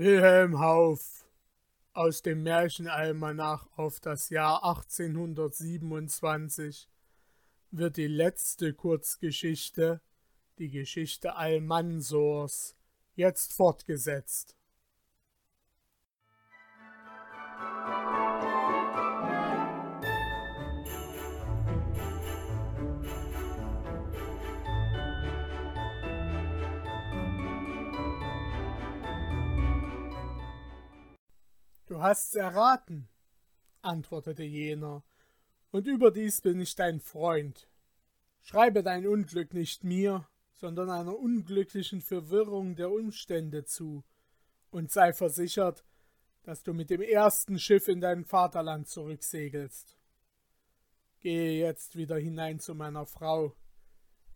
Wilhelm Hauff aus dem Märchenalmanach auf das Jahr 1827 wird die letzte Kurzgeschichte, die Geschichte Almansors, jetzt fortgesetzt. Du hast's erraten, antwortete jener, und überdies bin ich dein Freund. Schreibe dein Unglück nicht mir, sondern einer unglücklichen Verwirrung der Umstände zu, und sei versichert, dass du mit dem ersten Schiff in dein Vaterland zurücksegelst. Gehe jetzt wieder hinein zu meiner Frau,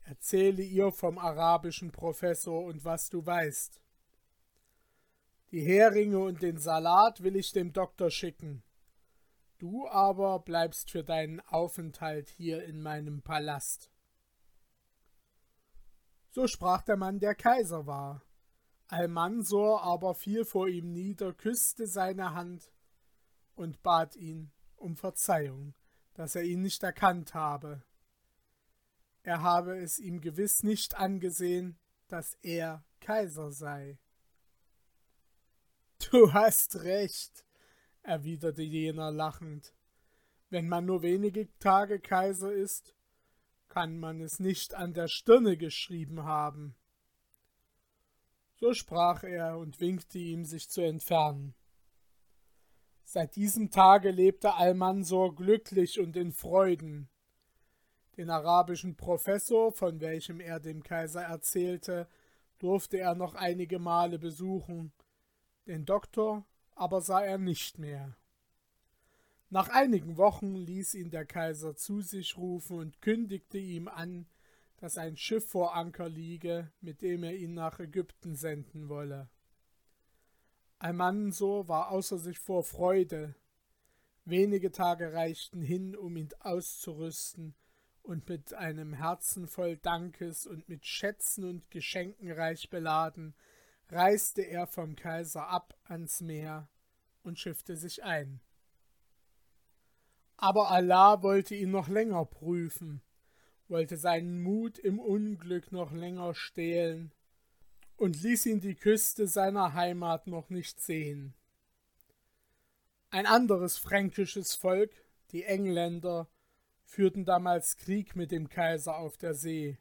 erzähle ihr vom arabischen Professor und was du weißt. Die Heringe und den Salat will ich dem Doktor schicken. Du aber bleibst für deinen Aufenthalt hier in meinem Palast. So sprach der Mann, der Kaiser war. Almansor aber fiel vor ihm nieder, küsste seine Hand und bat ihn um Verzeihung, dass er ihn nicht erkannt habe. Er habe es ihm gewiss nicht angesehen, dass er Kaiser sei. Du hast recht, erwiderte jener lachend. Wenn man nur wenige Tage Kaiser ist, kann man es nicht an der Stirne geschrieben haben. So sprach er und winkte ihm, sich zu entfernen. Seit diesem Tage lebte Almansor glücklich und in Freuden. Den arabischen Professor, von welchem er dem Kaiser erzählte, durfte er noch einige Male besuchen, den Doktor aber sah er nicht mehr. Nach einigen Wochen ließ ihn der Kaiser zu sich rufen und kündigte ihm an, dass ein Schiff vor Anker liege, mit dem er ihn nach Ägypten senden wolle. Almansor war außer sich vor Freude. Wenige Tage reichten hin, um ihn auszurüsten, und mit einem Herzen voll Dankes und mit Schätzen und Geschenken reich beladen reiste er vom Kaiser ab ans Meer und schiffte sich ein. Aber Allah wollte ihn noch länger prüfen, wollte seinen Mut im Unglück noch länger stehlen und ließ ihn die Küste seiner Heimat noch nicht sehen. Ein anderes fränkisches Volk, die Engländer, führten damals Krieg mit dem Kaiser auf der See.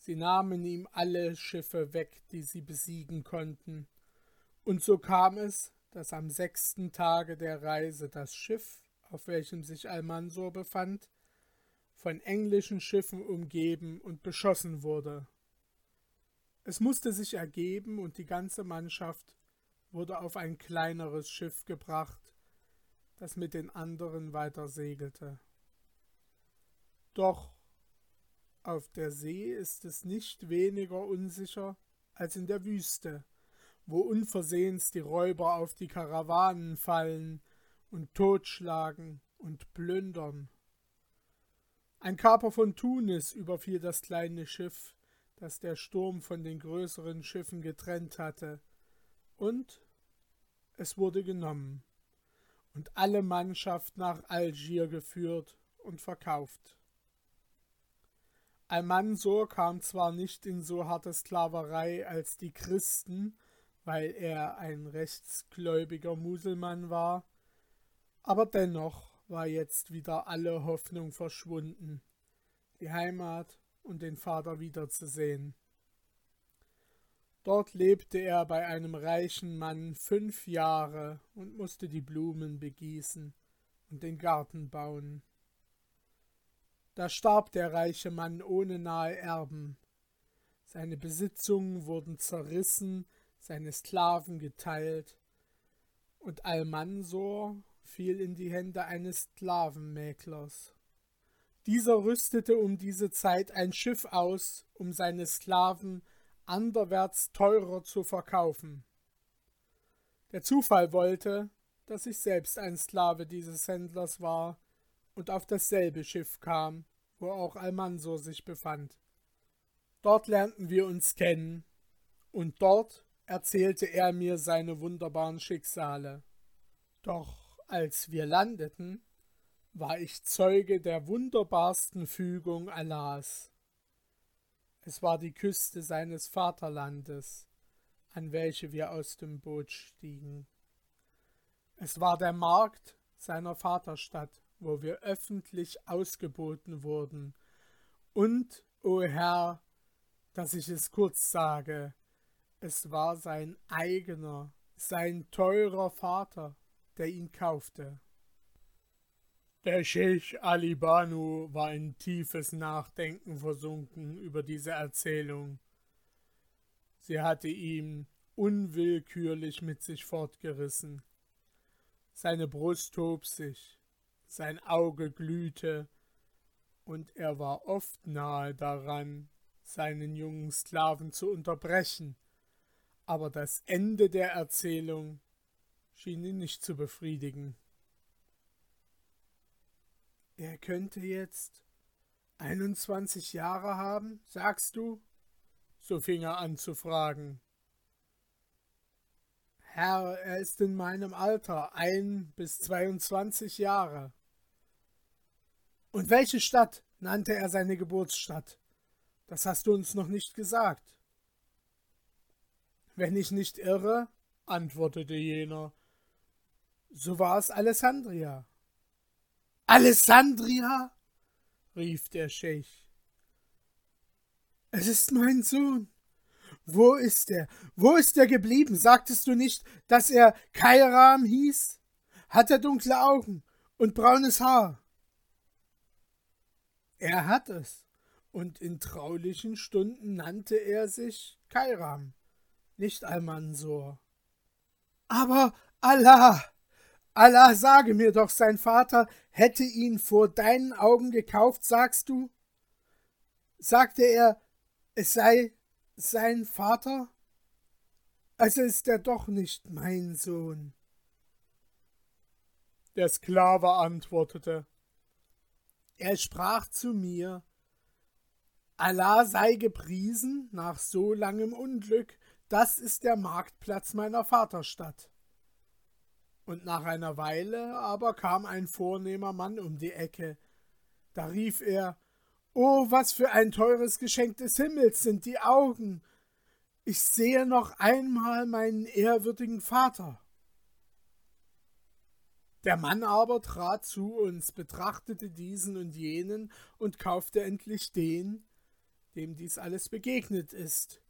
Sie nahmen ihm alle Schiffe weg, die sie besiegen konnten. Und so kam es, dass am sechsten Tage der Reise das Schiff, auf welchem sich Almansor befand, von englischen Schiffen umgeben und beschossen wurde. Es musste sich ergeben, und die ganze Mannschaft wurde auf ein kleineres Schiff gebracht, das mit den anderen weiter segelte. Doch auf der See ist es nicht weniger unsicher als in der Wüste, wo unversehens die Räuber auf die Karawanen fallen und totschlagen und plündern. Ein Kaper von Tunis überfiel das kleine Schiff, das der Sturm von den größeren Schiffen getrennt hatte, und es wurde genommen und alle Mannschaft nach Algier geführt und verkauft. Almansor kam zwar nicht in so harte Sklaverei als die Christen, weil er ein rechtsgläubiger Muselmann war, aber dennoch war jetzt wieder alle Hoffnung verschwunden, die Heimat und den Vater wiederzusehen. Dort lebte er bei einem reichen Mann fünf Jahre und musste die Blumen begießen und den Garten bauen. Da starb der reiche Mann ohne nahe Erben. Seine Besitzungen wurden zerrissen, seine Sklaven geteilt, und Almansor fiel in die Hände eines Sklavenmäklers. Dieser rüstete um diese Zeit ein Schiff aus, um seine Sklaven anderwärts teurer zu verkaufen. Der Zufall wollte, dass ich selbst ein Sklave dieses Händlers war und auf dasselbe Schiff kam, wo auch Almansor sich befand. Dort lernten wir uns kennen, und dort erzählte er mir seine wunderbaren Schicksale. Doch als wir landeten, war ich Zeuge der wunderbarsten Fügung Allahs. Es war die Küste seines Vaterlandes, an welche wir aus dem Boot stiegen. Es war der Markt seiner Vaterstadt, wo wir öffentlich ausgeboten wurden. Und, o oh Herr, dass ich es kurz sage, es war sein eigener, sein teurer Vater, der ihn kaufte. Der Scheich Ali Banu war in tiefes Nachdenken versunken über diese Erzählung. Sie hatte ihm unwillkürlich mit sich fortgerissen. Seine Brust hob sich, sein Auge glühte, und er war oft nahe daran, seinen jungen Sklaven zu unterbrechen, aber das Ende der Erzählung schien ihn nicht zu befriedigen. Er könnte jetzt 21 Jahre haben, sagst du? So fing er an zu fragen. Herr, er ist in meinem Alter, ein bis 22 Jahre. Und welche Stadt nannte er seine Geburtsstadt? Das hast du uns noch nicht gesagt. Wenn ich nicht irre, antwortete jener, so war es Alessandria. Alessandria? rief der Scheich. Es ist mein Sohn. Wo ist er? Wo ist er geblieben? Sagtest du nicht, dass er Kairam hieß? Hat er dunkle Augen und braunes Haar? Er hat es, und in traulichen Stunden nannte er sich Kairam, nicht Almansor. Aber Allah, Allah, sage mir doch, sein Vater hätte ihn vor deinen Augen gekauft, sagst du? Sagte er, es sei sein Vater? Also ist er doch nicht mein Sohn. Der Sklave antwortete, er sprach zu mir, Allah sei gepriesen nach so langem Unglück, das ist der Marktplatz meiner Vaterstadt. Und nach einer Weile aber kam ein vornehmer Mann um die Ecke. Da rief er Oh, was für ein teures Geschenk des Himmels sind die Augen. Ich sehe noch einmal meinen ehrwürdigen Vater. Der Mann aber trat zu uns, betrachtete diesen und jenen und kaufte endlich den, dem dies alles begegnet ist.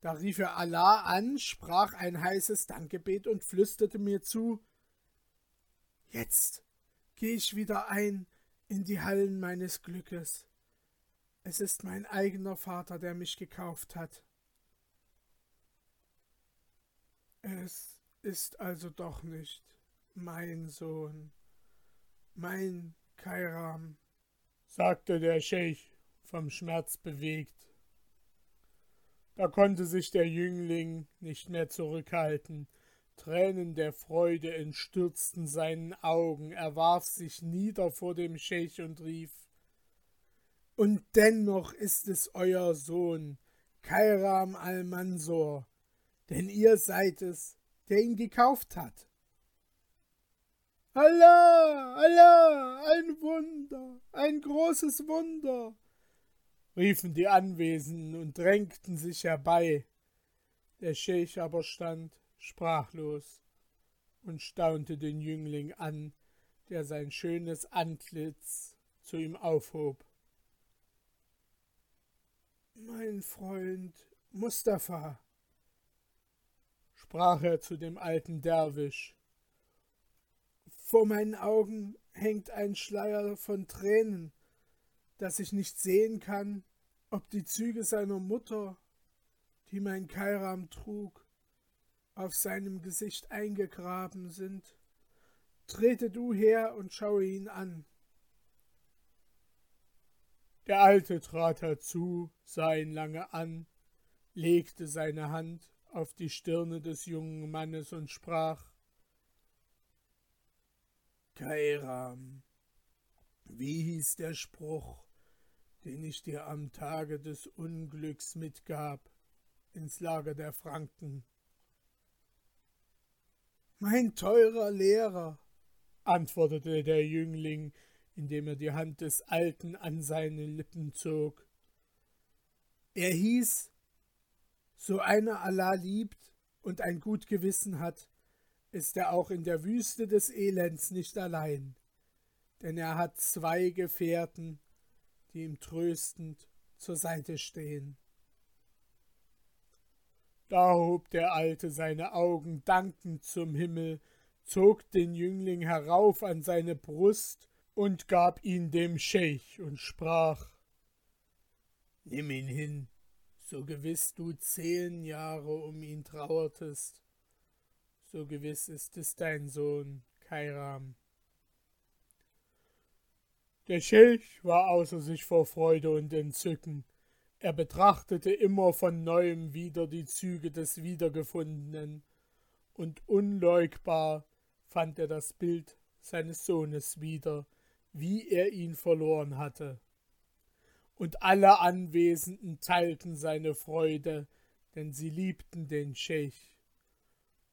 Da rief er Allah an, sprach ein heißes Dankgebet und flüsterte mir zu Jetzt gehe ich wieder ein in die Hallen meines Glückes. Es ist mein eigener Vater, der mich gekauft hat. Es ist also doch nicht mein Sohn, mein Kairam, sagte der Scheich vom Schmerz bewegt. Da konnte sich der Jüngling nicht mehr zurückhalten, Tränen der Freude entstürzten seinen Augen, er warf sich nieder vor dem Scheich und rief Und dennoch ist es euer Sohn, Kairam al-Mansur, denn ihr seid es, der ihn gekauft hat. Allah, Allah, ein Wunder, ein großes Wunder, riefen die Anwesenden und drängten sich herbei. Der Scheich aber stand sprachlos und staunte den Jüngling an, der sein schönes Antlitz zu ihm aufhob. Mein Freund Mustafa, sprach er zu dem alten Derwisch, vor meinen Augen hängt ein Schleier von Tränen, dass ich nicht sehen kann, ob die Züge seiner Mutter, die mein Kairam trug, auf seinem Gesicht eingegraben sind. Trete du her und schaue ihn an. Der Alte trat herzu, sah ihn lange an, legte seine Hand auf die Stirne des jungen Mannes und sprach Kairam, wie hieß der Spruch, den ich dir am Tage des Unglücks mitgab ins Lager der Franken? Mein teurer Lehrer, antwortete der Jüngling, indem er die Hand des Alten an seine Lippen zog. Er hieß, so einer Allah liebt und ein gut Gewissen hat, ist er auch in der Wüste des Elends nicht allein, denn er hat zwei Gefährten, die ihm tröstend zur Seite stehen. Da hob der Alte seine Augen dankend zum Himmel, zog den Jüngling herauf an seine Brust und gab ihn dem Scheich und sprach Nimm ihn hin, so gewiss du zehn Jahre um ihn trauertest, so gewiss ist es dein Sohn Kairam. Der Scheich war außer sich vor Freude und Entzücken, er betrachtete immer von neuem wieder die Züge des Wiedergefundenen, und unleugbar fand er das Bild seines Sohnes wieder, wie er ihn verloren hatte. Und alle Anwesenden teilten seine Freude, denn sie liebten den Scheich.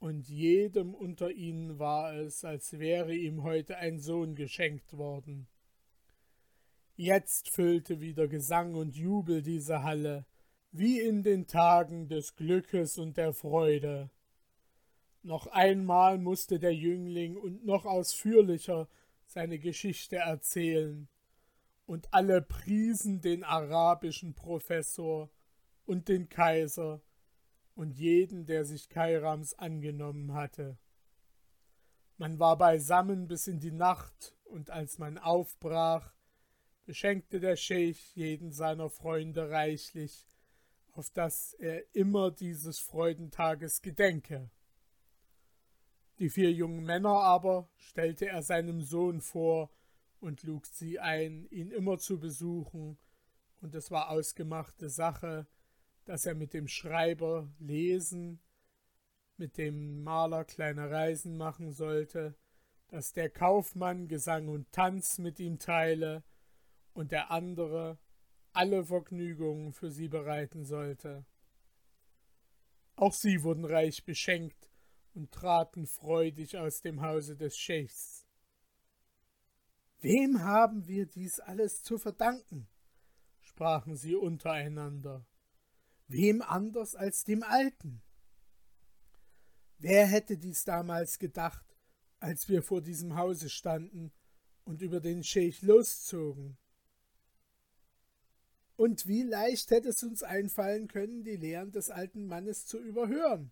Und jedem unter ihnen war es, als wäre ihm heute ein Sohn geschenkt worden. Jetzt füllte wieder Gesang und Jubel diese Halle, wie in den Tagen des Glückes und der Freude. Noch einmal musste der Jüngling und noch ausführlicher seine Geschichte erzählen, und alle priesen den arabischen Professor und den Kaiser und jeden, der sich Kairams angenommen hatte. Man war beisammen bis in die Nacht, und als man aufbrach, beschenkte der Scheich jeden seiner Freunde reichlich, auf dass er immer dieses Freudentages gedenke. Die vier jungen Männer aber stellte er seinem Sohn vor und lud sie ein, ihn immer zu besuchen, und es war ausgemachte Sache, dass er mit dem Schreiber lesen, mit dem Maler kleine Reisen machen sollte, dass der Kaufmann Gesang und Tanz mit ihm teile, und der andere alle Vergnügungen für sie bereiten sollte. Auch sie wurden reich beschenkt und traten freudig aus dem Hause des Scheichs. Wem haben wir dies alles zu verdanken? sprachen sie untereinander. Wem anders als dem Alten? Wer hätte dies damals gedacht, als wir vor diesem Hause standen und über den Scheich loszogen? Und wie leicht hätte es uns einfallen können, die Lehren des alten Mannes zu überhören,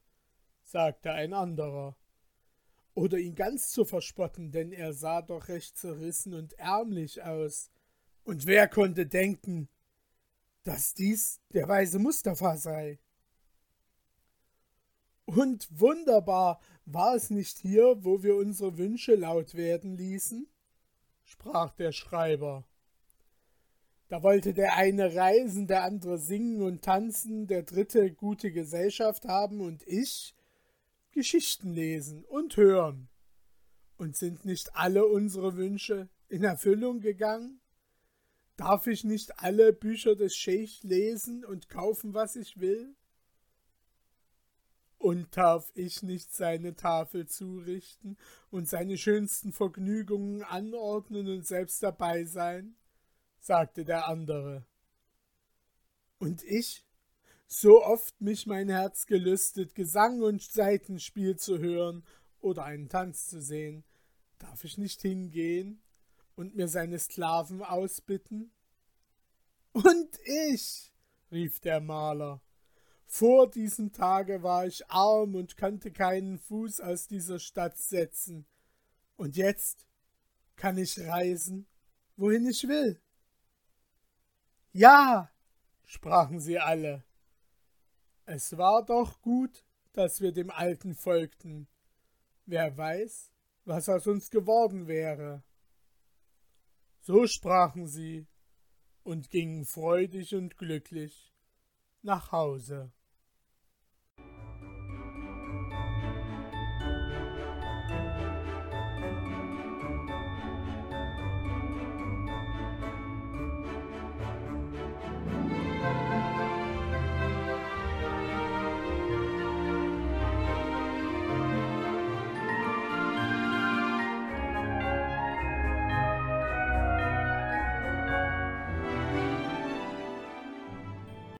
sagte ein anderer. Oder ihn ganz zu verspotten, denn er sah doch recht zerrissen und ärmlich aus. Und wer konnte denken, dass dies der weise Mustafa sei? Und wunderbar, war es nicht hier, wo wir unsere Wünsche laut werden ließen? sprach der Schreiber. Da wollte der eine reisen, der andere singen und tanzen, der dritte gute Gesellschaft haben und ich Geschichten lesen und hören. Und sind nicht alle unsere Wünsche in Erfüllung gegangen? Darf ich nicht alle Bücher des Scheich lesen und kaufen, was ich will? Und darf ich nicht seine Tafel zurichten und seine schönsten Vergnügungen anordnen und selbst dabei sein? sagte der andere. Und ich, so oft mich mein Herz gelüstet, Gesang und Seitenspiel zu hören oder einen Tanz zu sehen, darf ich nicht hingehen und mir seine Sklaven ausbitten? Und ich, rief der Maler, vor diesem Tage war ich arm und konnte keinen Fuß aus dieser Stadt setzen, und jetzt kann ich reisen, wohin ich will. Ja, sprachen sie alle. Es war doch gut, dass wir dem Alten folgten. Wer weiß, was aus uns geworden wäre. So sprachen sie und gingen freudig und glücklich nach Hause.